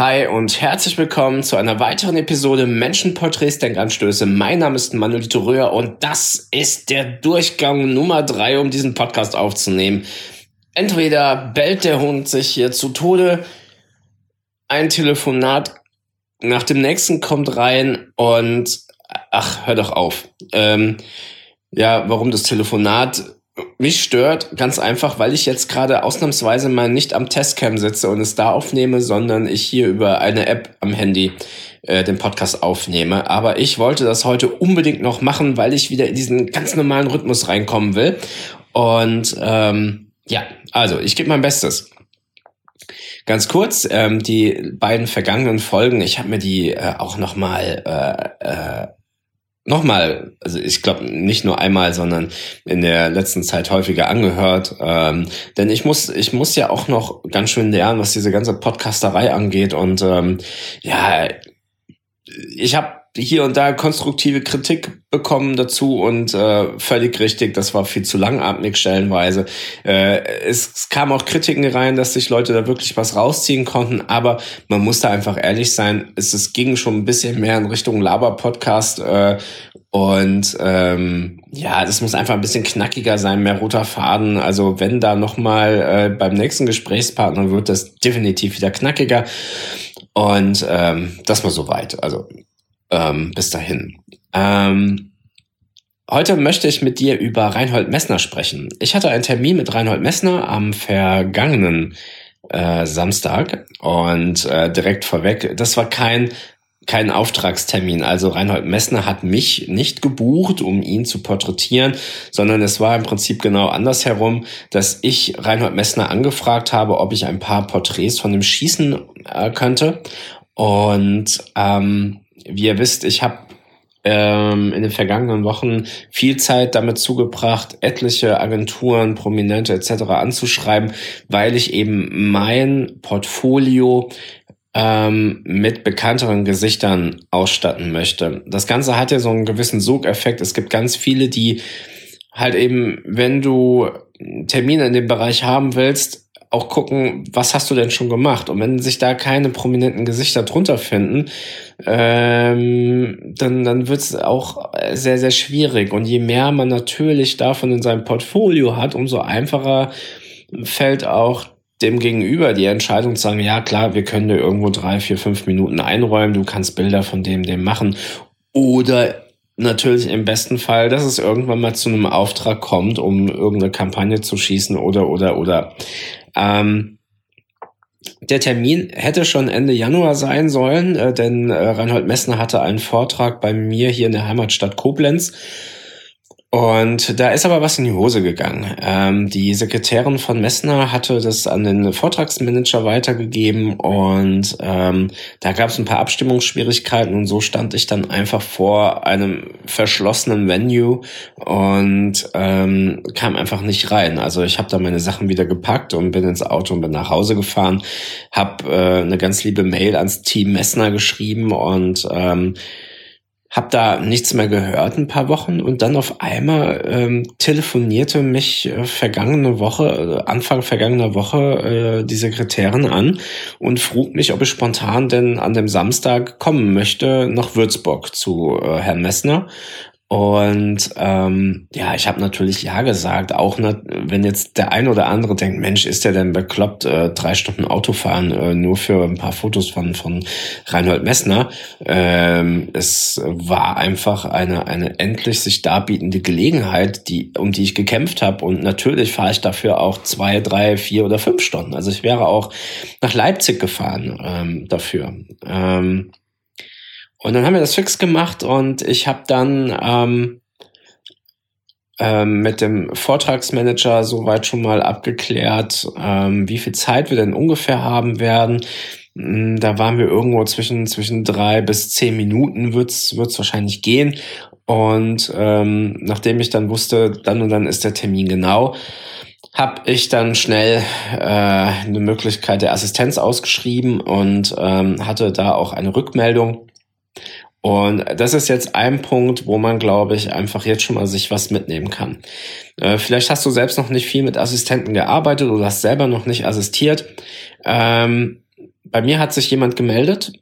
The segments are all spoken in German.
Hi und herzlich willkommen zu einer weiteren Episode Menschenporträts Denkanstöße. Mein Name ist Manolito Röhr und das ist der Durchgang Nummer drei, um diesen Podcast aufzunehmen. Entweder bellt der Hund sich hier zu Tode, ein Telefonat nach dem nächsten kommt rein und ach, hör doch auf. Ähm, ja, warum das Telefonat mich stört ganz einfach, weil ich jetzt gerade ausnahmsweise mal nicht am Testcam sitze und es da aufnehme, sondern ich hier über eine App am Handy äh, den Podcast aufnehme. Aber ich wollte das heute unbedingt noch machen, weil ich wieder in diesen ganz normalen Rhythmus reinkommen will. Und ähm, ja, also ich gebe mein Bestes. Ganz kurz, ähm, die beiden vergangenen Folgen, ich habe mir die äh, auch noch mal äh, äh, nochmal, also ich glaube nicht nur einmal, sondern in der letzten Zeit häufiger angehört. Ähm, denn ich muss, ich muss ja auch noch ganz schön lernen, was diese ganze Podcasterei angeht. Und ähm, ja, ich habe hier und da konstruktive Kritik bekommen dazu und äh, völlig richtig, das war viel zu langatmig stellenweise. Äh, es, kamen auch Kritiken rein, dass sich Leute da wirklich was rausziehen konnten, aber man muss da einfach ehrlich sein, es, es ging schon ein bisschen mehr in Richtung Laber-Podcast äh, und ähm, ja, das muss einfach ein bisschen knackiger sein, mehr roter Faden. Also wenn da nochmal äh, beim nächsten Gesprächspartner wird das definitiv wieder knackiger. Und ähm, das mal soweit. Also ähm, bis dahin. Ähm, heute möchte ich mit dir über Reinhold Messner sprechen. Ich hatte einen Termin mit Reinhold Messner am vergangenen äh, Samstag und äh, direkt vorweg, das war kein kein Auftragstermin. Also Reinhold Messner hat mich nicht gebucht, um ihn zu porträtieren, sondern es war im Prinzip genau andersherum, dass ich Reinhold Messner angefragt habe, ob ich ein paar Porträts von ihm schießen äh, könnte. Und ähm, wie ihr wisst, ich habe ähm, in den vergangenen Wochen viel Zeit damit zugebracht, etliche Agenturen, Prominente etc. anzuschreiben, weil ich eben mein Portfolio ähm, mit bekannteren Gesichtern ausstatten möchte. Das Ganze hat ja so einen gewissen Sogeffekt. Es gibt ganz viele, die halt eben, wenn du Termine in dem Bereich haben willst, auch gucken, was hast du denn schon gemacht? Und wenn sich da keine prominenten Gesichter drunter finden, ähm, dann, dann wird es auch sehr, sehr schwierig. Und je mehr man natürlich davon in seinem Portfolio hat, umso einfacher fällt auch dem Gegenüber die Entscheidung zu sagen, ja klar, wir können dir irgendwo drei, vier, fünf Minuten einräumen, du kannst Bilder von dem, dem machen. Oder natürlich im besten Fall, dass es irgendwann mal zu einem Auftrag kommt, um irgendeine Kampagne zu schießen oder, oder, oder. Ähm, der Termin hätte schon Ende Januar sein sollen, äh, denn äh, Reinhold Messner hatte einen Vortrag bei mir hier in der Heimatstadt Koblenz und da ist aber was in die Hose gegangen. Ähm, die Sekretärin von Messner hatte das an den Vortragsmanager weitergegeben und ähm, da gab es ein paar Abstimmungsschwierigkeiten und so stand ich dann einfach vor einem verschlossenen Venue und ähm, kam einfach nicht rein. Also ich habe da meine Sachen wieder gepackt und bin ins Auto und bin nach Hause gefahren, habe äh, eine ganz liebe Mail ans Team Messner geschrieben und ähm, hab da nichts mehr gehört ein paar Wochen und dann auf einmal ähm, telefonierte mich äh, vergangene Woche, äh, Anfang vergangener Woche äh, die Sekretärin an und frug mich, ob ich spontan denn an dem Samstag kommen möchte nach Würzburg zu äh, Herrn Messner und ähm, ja, ich habe natürlich ja gesagt, auch nicht, wenn jetzt der ein oder andere denkt, Mensch, ist der denn bekloppt, äh, drei Stunden Autofahren äh, nur für ein paar Fotos von von Reinhold Messner. Ähm, es war einfach eine eine endlich sich darbietende Gelegenheit, die um die ich gekämpft habe. Und natürlich fahre ich dafür auch zwei, drei, vier oder fünf Stunden. Also ich wäre auch nach Leipzig gefahren ähm, dafür. Ähm, und dann haben wir das fix gemacht und ich habe dann ähm, ähm, mit dem Vortragsmanager soweit schon mal abgeklärt, ähm, wie viel Zeit wir denn ungefähr haben werden. Hm, da waren wir irgendwo zwischen, zwischen drei bis zehn Minuten wird's wird's wahrscheinlich gehen. Und ähm, nachdem ich dann wusste, dann und dann ist der Termin genau, habe ich dann schnell äh, eine Möglichkeit der Assistenz ausgeschrieben und ähm, hatte da auch eine Rückmeldung und das ist jetzt ein Punkt, wo man, glaube ich, einfach jetzt schon mal sich was mitnehmen kann. Äh, vielleicht hast du selbst noch nicht viel mit Assistenten gearbeitet oder hast selber noch nicht assistiert. Ähm, bei mir hat sich jemand gemeldet,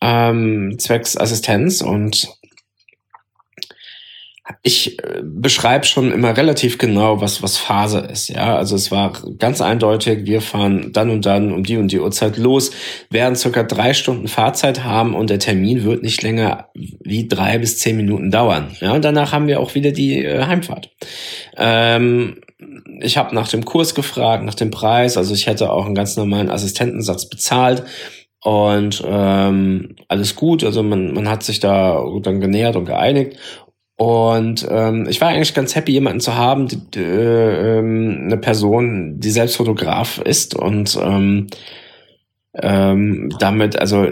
ähm, zwecks Assistenz und ich äh, beschreibe schon immer relativ genau, was, was Phase ist. Ja, also es war ganz eindeutig, wir fahren dann und dann um die und die Uhrzeit los, werden circa drei Stunden Fahrzeit haben und der Termin wird nicht länger wie drei bis zehn Minuten dauern. Ja, und danach haben wir auch wieder die äh, Heimfahrt. Ähm, ich habe nach dem Kurs gefragt, nach dem Preis. Also ich hätte auch einen ganz normalen Assistentensatz bezahlt. Und ähm, alles gut, also man, man hat sich da dann genähert und geeinigt. Und ähm, ich war eigentlich ganz happy, jemanden zu haben, die, die, äh, ähm, eine Person, die selbst Fotograf ist und ähm, ähm, damit, also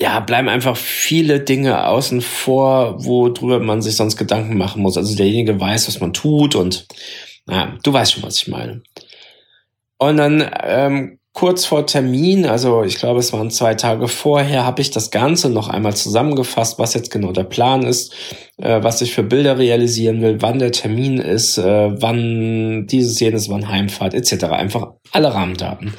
ja, bleiben einfach viele Dinge außen vor, worüber man sich sonst Gedanken machen muss. Also derjenige weiß, was man tut und naja, du weißt schon, was ich meine. Und dann ähm, kurz vor Termin, also ich glaube, es waren zwei Tage vorher, habe ich das Ganze noch einmal zusammengefasst, was jetzt genau der Plan ist, äh, was ich für Bilder realisieren will, wann der Termin ist, äh, wann dieses, jenes, wann Heimfahrt etc. Einfach alle Rahmendaten.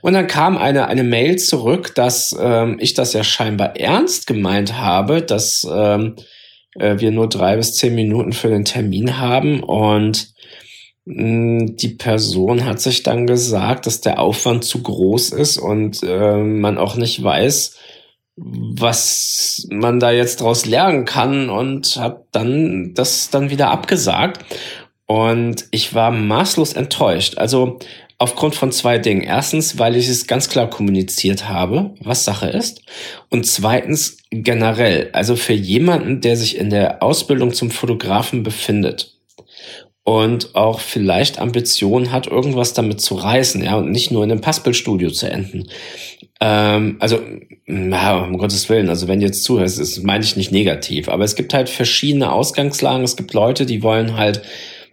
Und dann kam eine, eine Mail zurück, dass ähm, ich das ja scheinbar ernst gemeint habe, dass ähm, äh, wir nur drei bis zehn Minuten für den Termin haben und die Person hat sich dann gesagt, dass der Aufwand zu groß ist und äh, man auch nicht weiß, was man da jetzt draus lernen kann und hat dann das dann wieder abgesagt. Und ich war maßlos enttäuscht. Also aufgrund von zwei Dingen. Erstens, weil ich es ganz klar kommuniziert habe, was Sache ist. Und zweitens generell, also für jemanden, der sich in der Ausbildung zum Fotografen befindet und auch vielleicht Ambitionen hat, irgendwas damit zu reißen, ja, und nicht nur in einem Passbildstudio zu enden. Ähm, also, ja, um Gottes Willen, also wenn du jetzt zuhörst, das meine ich nicht negativ, aber es gibt halt verschiedene Ausgangslagen. Es gibt Leute, die wollen halt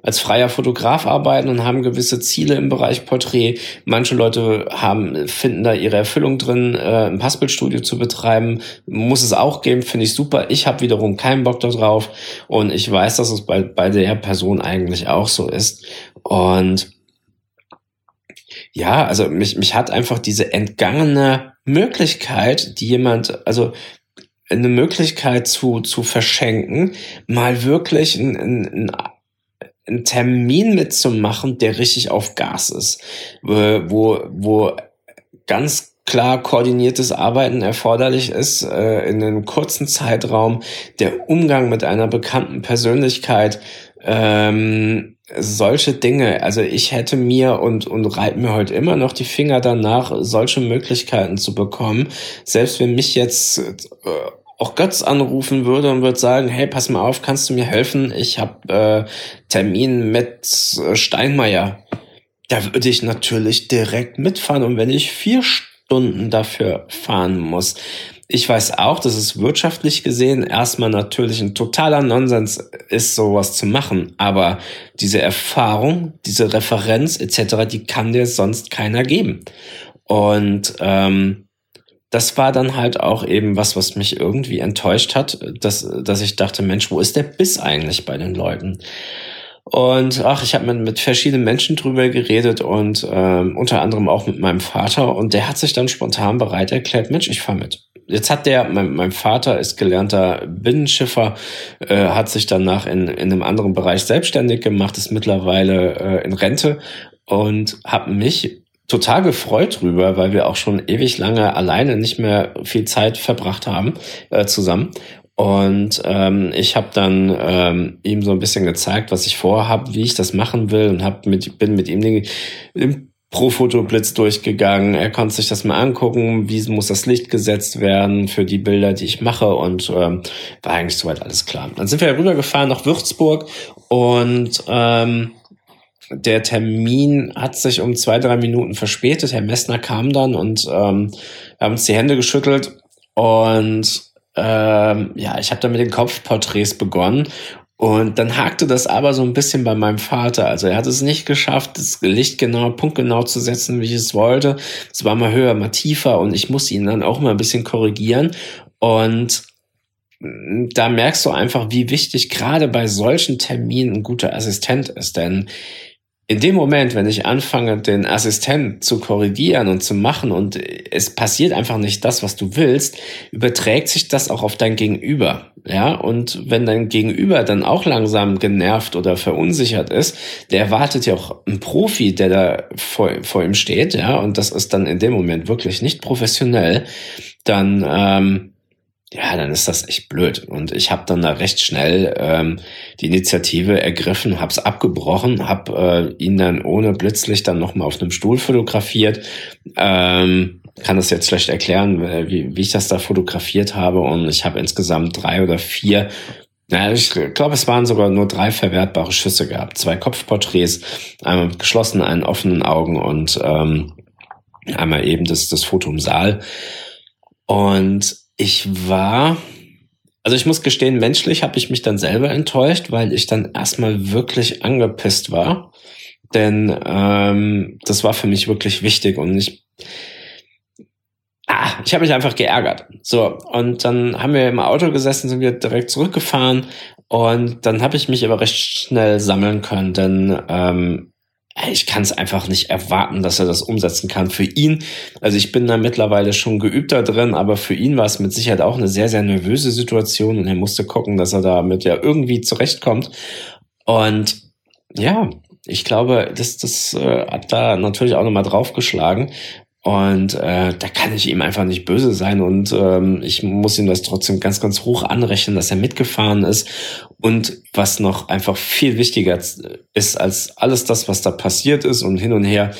als freier Fotograf arbeiten und haben gewisse Ziele im Bereich Porträt. Manche Leute haben, finden da ihre Erfüllung drin, äh, ein Passbildstudio zu betreiben. Muss es auch geben, finde ich super. Ich habe wiederum keinen Bock darauf und ich weiß, dass es bei, bei der Person eigentlich auch so ist. Und ja, also mich, mich hat einfach diese entgangene Möglichkeit, die jemand, also eine Möglichkeit zu, zu verschenken, mal wirklich ein, ein, ein einen Termin mitzumachen, der richtig auf Gas ist, wo, wo ganz klar koordiniertes Arbeiten erforderlich ist, äh, in einem kurzen Zeitraum, der Umgang mit einer bekannten Persönlichkeit, ähm, solche Dinge. Also ich hätte mir und, und reibe mir heute immer noch die Finger danach, solche Möglichkeiten zu bekommen. Selbst wenn mich jetzt äh, auch Götz anrufen würde und würde sagen, hey, pass mal auf, kannst du mir helfen? Ich habe äh, Termin mit äh, Steinmeier. Da würde ich natürlich direkt mitfahren. Und wenn ich vier Stunden dafür fahren muss, ich weiß auch, dass es wirtschaftlich gesehen erstmal natürlich ein totaler Nonsens ist, sowas zu machen. Aber diese Erfahrung, diese Referenz etc., die kann dir sonst keiner geben. Und ähm, das war dann halt auch eben was, was mich irgendwie enttäuscht hat, dass, dass ich dachte, Mensch, wo ist der Biss eigentlich bei den Leuten? Und ach, ich habe mit, mit verschiedenen Menschen drüber geredet und ähm, unter anderem auch mit meinem Vater und der hat sich dann spontan bereit erklärt, Mensch, ich fahr mit. Jetzt hat der, mein, mein Vater ist gelernter Binnenschiffer, äh, hat sich danach in, in einem anderen Bereich selbstständig gemacht, ist mittlerweile äh, in Rente und hat mich total gefreut drüber, weil wir auch schon ewig lange alleine nicht mehr viel Zeit verbracht haben äh, zusammen. Und ähm, ich habe dann ähm, ihm so ein bisschen gezeigt, was ich vorhabe, wie ich das machen will und hab mit, bin mit ihm den, den Pro-Foto-Blitz durchgegangen. Er konnte sich das mal angucken, wie muss das Licht gesetzt werden für die Bilder, die ich mache und ähm, war eigentlich soweit alles klar. Dann sind wir rübergefahren nach Würzburg und ähm, der Termin hat sich um zwei, drei Minuten verspätet. Herr Messner kam dann und ähm, wir haben uns die Hände geschüttelt und ähm, ja, ich habe dann mit den Kopfporträts begonnen und dann hakte das aber so ein bisschen bei meinem Vater. Also er hat es nicht geschafft, das Licht genau, punktgenau zu setzen, wie ich es wollte. Es war mal höher, mal tiefer und ich musste ihn dann auch mal ein bisschen korrigieren. Und da merkst du einfach, wie wichtig gerade bei solchen Terminen ein guter Assistent ist. Denn in dem Moment, wenn ich anfange, den Assistent zu korrigieren und zu machen und es passiert einfach nicht das, was du willst, überträgt sich das auch auf dein Gegenüber. Ja, und wenn dein Gegenüber dann auch langsam genervt oder verunsichert ist, der erwartet ja auch einen Profi, der da vor, vor ihm steht, ja, und das ist dann in dem Moment wirklich nicht professionell, dann, ähm, ja, dann ist das echt blöd. Und ich habe dann da recht schnell ähm, die Initiative ergriffen, habe es abgebrochen, habe äh, ihn dann ohne Blitzlicht dann nochmal auf einem Stuhl fotografiert. Ähm, kann das jetzt schlecht erklären, äh, wie, wie ich das da fotografiert habe. Und ich habe insgesamt drei oder vier naja, ich glaube, es waren sogar nur drei verwertbare Schüsse gehabt. Zwei Kopfporträts, einmal mit geschlossenen, einen offenen Augen und ähm, einmal eben das, das Foto im Saal. Und ich war, also ich muss gestehen, menschlich habe ich mich dann selber enttäuscht, weil ich dann erstmal wirklich angepisst war. Denn ähm, das war für mich wirklich wichtig und ich, ah, ich habe mich einfach geärgert. So, und dann haben wir im Auto gesessen, sind wir direkt zurückgefahren und dann habe ich mich aber recht schnell sammeln können, denn ähm, ich kann es einfach nicht erwarten, dass er das umsetzen kann. Für ihn, also ich bin da mittlerweile schon geübter drin, aber für ihn war es mit Sicherheit auch eine sehr, sehr nervöse Situation und er musste gucken, dass er damit ja irgendwie zurechtkommt. Und ja, ich glaube, das, das äh, hat da natürlich auch nochmal draufgeschlagen. Und äh, da kann ich ihm einfach nicht böse sein und ähm, ich muss ihm das trotzdem ganz, ganz hoch anrechnen, dass er mitgefahren ist. Und was noch einfach viel wichtiger ist als alles das, was da passiert ist und hin und her,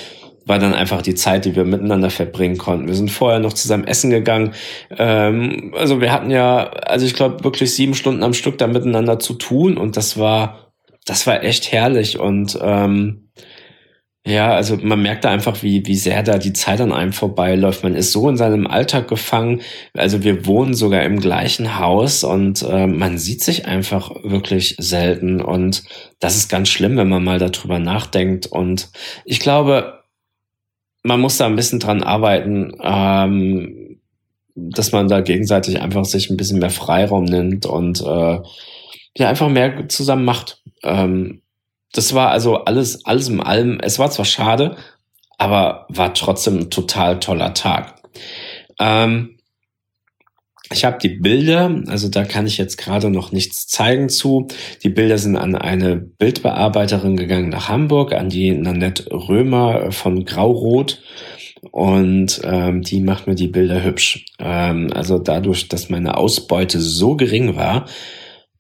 war dann einfach die Zeit, die wir miteinander verbringen konnten. Wir sind vorher noch zusammen essen gegangen. Ähm, also wir hatten ja, also ich glaube wirklich sieben Stunden am Stück da miteinander zu tun und das war, das war echt herrlich und ähm, ja, also man merkt da einfach, wie, wie sehr da die Zeit an einem vorbeiläuft. Man ist so in seinem Alltag gefangen. Also wir wohnen sogar im gleichen Haus und äh, man sieht sich einfach wirklich selten. Und das ist ganz schlimm, wenn man mal darüber nachdenkt. Und ich glaube, man muss da ein bisschen dran arbeiten, ähm, dass man da gegenseitig einfach sich ein bisschen mehr Freiraum nimmt und äh, ja, einfach mehr zusammen macht. Ähm, das war also alles, alles im allem. Es war zwar schade, aber war trotzdem ein total toller Tag. Ähm, ich habe die Bilder, also da kann ich jetzt gerade noch nichts zeigen zu. Die Bilder sind an eine Bildbearbeiterin gegangen nach Hamburg, an die Nanette Römer von Graurot. Und ähm, die macht mir die Bilder hübsch. Ähm, also dadurch, dass meine Ausbeute so gering war,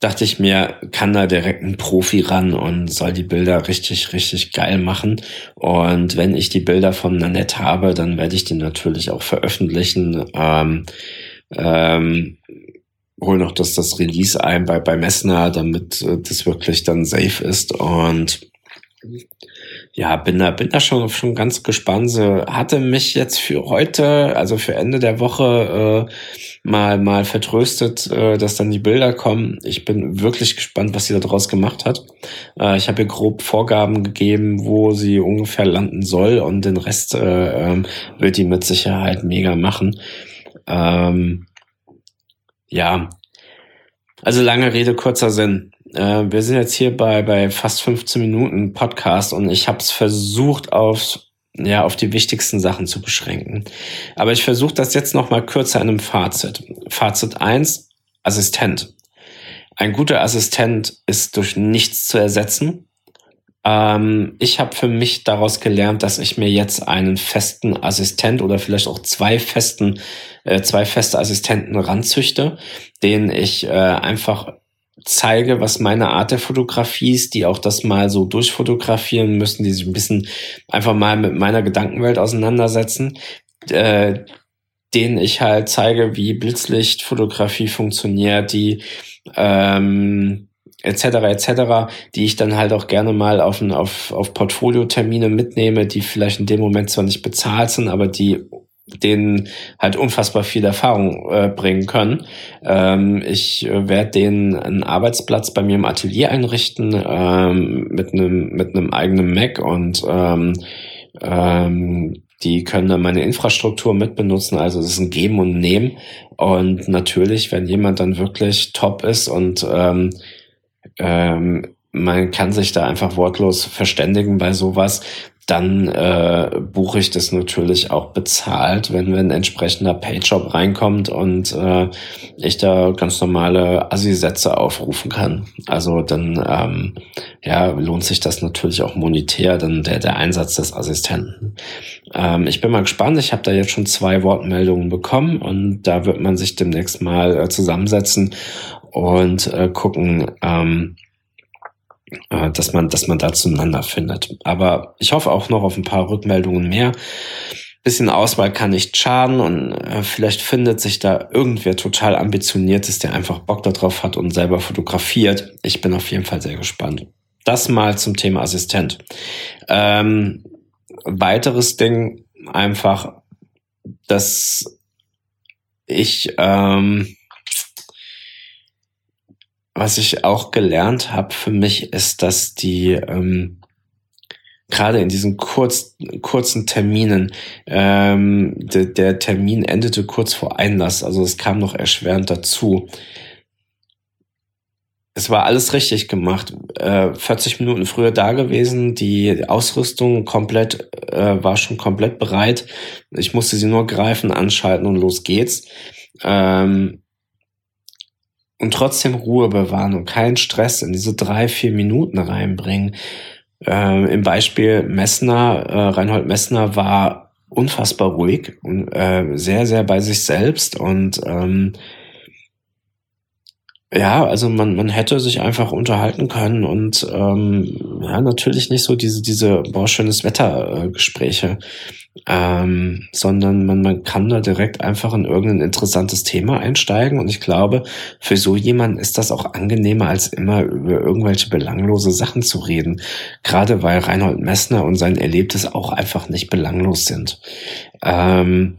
dachte ich mir, kann da direkt ein Profi ran und soll die Bilder richtig, richtig geil machen. Und wenn ich die Bilder von Nanette habe, dann werde ich die natürlich auch veröffentlichen. Ähm, ähm, hol noch das, das Release ein bei, bei Messner, damit äh, das wirklich dann safe ist. Und ja, bin da, bin da schon, schon ganz gespannt. Sie hatte mich jetzt für heute, also für Ende der Woche, äh, mal, mal vertröstet, äh, dass dann die Bilder kommen. Ich bin wirklich gespannt, was sie daraus gemacht hat. Äh, ich habe ihr grob Vorgaben gegeben, wo sie ungefähr landen soll und den Rest äh, ähm, wird die mit Sicherheit mega machen. Ähm, ja, also lange Rede, kurzer Sinn. Äh, wir sind jetzt hier bei, bei fast 15 Minuten Podcast und ich habe es versucht auf ja, auf die wichtigsten Sachen zu beschränken. Aber ich versuche das jetzt noch mal kürzer in einem Fazit. Fazit eins: Assistent. Ein guter Assistent ist durch nichts zu ersetzen. Ähm, ich habe für mich daraus gelernt, dass ich mir jetzt einen festen Assistent oder vielleicht auch zwei festen, äh, zwei feste Assistenten ranzüchte, denen ich äh, einfach zeige, was meine Art der Fotografie ist, die auch das mal so durchfotografieren müssen, die sich ein bisschen einfach mal mit meiner Gedankenwelt auseinandersetzen, äh, denen ich halt zeige, wie Blitzlichtfotografie funktioniert, die ähm, etc. etc., die ich dann halt auch gerne mal auf, auf, auf Portfolio-Termine mitnehme, die vielleicht in dem Moment zwar nicht bezahlt sind, aber die denen halt unfassbar viel Erfahrung äh, bringen können. Ähm, ich äh, werde denen einen Arbeitsplatz bei mir im Atelier einrichten ähm, mit einem mit einem eigenen Mac und ähm, ähm, die können dann meine Infrastruktur mitbenutzen. Also es ist ein Geben und Nehmen. Und natürlich, wenn jemand dann wirklich top ist und ähm, ähm, man kann sich da einfach wortlos verständigen bei sowas dann äh, buche ich das natürlich auch bezahlt, wenn, wenn ein entsprechender Payjob reinkommt und äh, ich da ganz normale Assi-Sätze aufrufen kann. Also dann ähm, ja, lohnt sich das natürlich auch monetär, dann der, der Einsatz des Assistenten. Ähm, ich bin mal gespannt, ich habe da jetzt schon zwei Wortmeldungen bekommen und da wird man sich demnächst mal äh, zusammensetzen und äh, gucken, ähm, äh, dass man, dass man da zueinander findet. Aber ich hoffe auch noch auf ein paar Rückmeldungen mehr. Bisschen Auswahl kann nicht schaden und äh, vielleicht findet sich da irgendwer total ambitioniert ist, der einfach Bock darauf hat und selber fotografiert. Ich bin auf jeden Fall sehr gespannt. Das mal zum Thema Assistent. Ähm, weiteres Ding einfach, dass ich ähm, was ich auch gelernt habe für mich, ist, dass die ähm, gerade in diesen kurz, kurzen Terminen, ähm, de, der Termin endete kurz vor Einlass, also es kam noch erschwerend dazu. Es war alles richtig gemacht. Äh, 40 Minuten früher da gewesen, die Ausrüstung komplett äh, war schon komplett bereit. Ich musste sie nur greifen, anschalten und los geht's. Ähm, und trotzdem Ruhe bewahren und keinen Stress in diese drei, vier Minuten reinbringen. Ähm, Im Beispiel Messner, äh, Reinhold Messner war unfassbar ruhig und äh, sehr, sehr bei sich selbst und ähm, ja, also man, man hätte sich einfach unterhalten können und ähm, ja, natürlich nicht so diese, diese boah, schönes Wetter-Gespräche, ähm, sondern man, man kann da direkt einfach in irgendein interessantes Thema einsteigen und ich glaube, für so jemanden ist das auch angenehmer, als immer über irgendwelche belanglose Sachen zu reden. Gerade weil Reinhold Messner und sein Erlebtes auch einfach nicht belanglos sind. Ähm,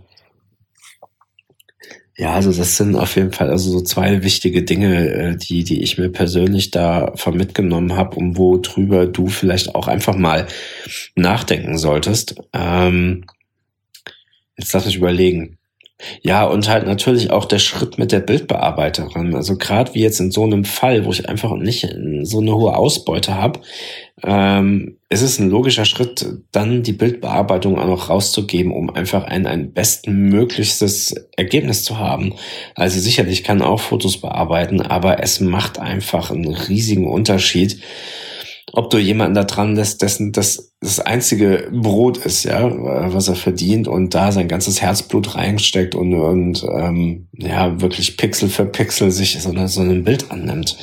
ja, also das sind auf jeden Fall also so zwei wichtige Dinge, äh, die, die ich mir persönlich da von mitgenommen habe und wo drüber du vielleicht auch einfach mal nachdenken solltest. Ähm, jetzt lass mich überlegen. Ja, und halt natürlich auch der Schritt mit der Bildbearbeiterin. Also gerade wie jetzt in so einem Fall, wo ich einfach nicht so eine hohe Ausbeute habe, ähm, es ist ein logischer Schritt, dann die Bildbearbeitung auch noch rauszugeben, um einfach ein, ein bestmöglichstes Ergebnis zu haben. Also sicherlich kann auch Fotos bearbeiten, aber es macht einfach einen riesigen Unterschied, ob du jemanden da dran lässt, dessen das das einzige Brot ist, ja, was er verdient und da sein ganzes Herzblut reinsteckt und, und ähm, ja, wirklich Pixel für Pixel sich so, so ein Bild annimmt.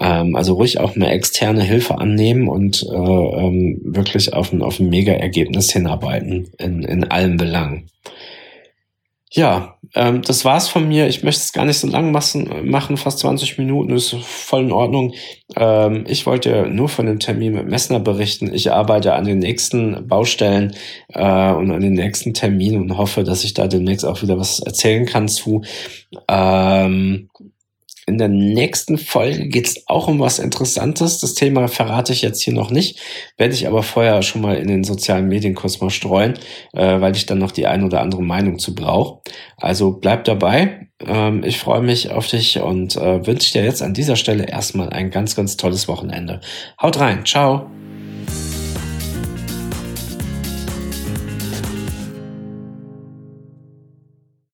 Ähm, also ruhig auch eine externe Hilfe annehmen und äh, ähm, wirklich auf ein, auf ein Mega-Ergebnis hinarbeiten in, in allen Belangen. Ja, ähm, das war's von mir. Ich möchte es gar nicht so lang machen, fast 20 Minuten ist voll in Ordnung. Ähm, ich wollte nur von dem Termin mit Messner berichten. Ich arbeite an den nächsten Baustellen äh, und an den nächsten Terminen und hoffe, dass ich da demnächst auch wieder was erzählen kann zu. Ähm, in der nächsten Folge geht es auch um was Interessantes. Das Thema verrate ich jetzt hier noch nicht, werde ich aber vorher schon mal in den sozialen Medien kurz mal streuen, äh, weil ich dann noch die ein oder andere Meinung zu brauche. Also bleib dabei. Ähm, ich freue mich auf dich und äh, wünsche dir jetzt an dieser Stelle erstmal ein ganz, ganz tolles Wochenende. Haut rein. Ciao.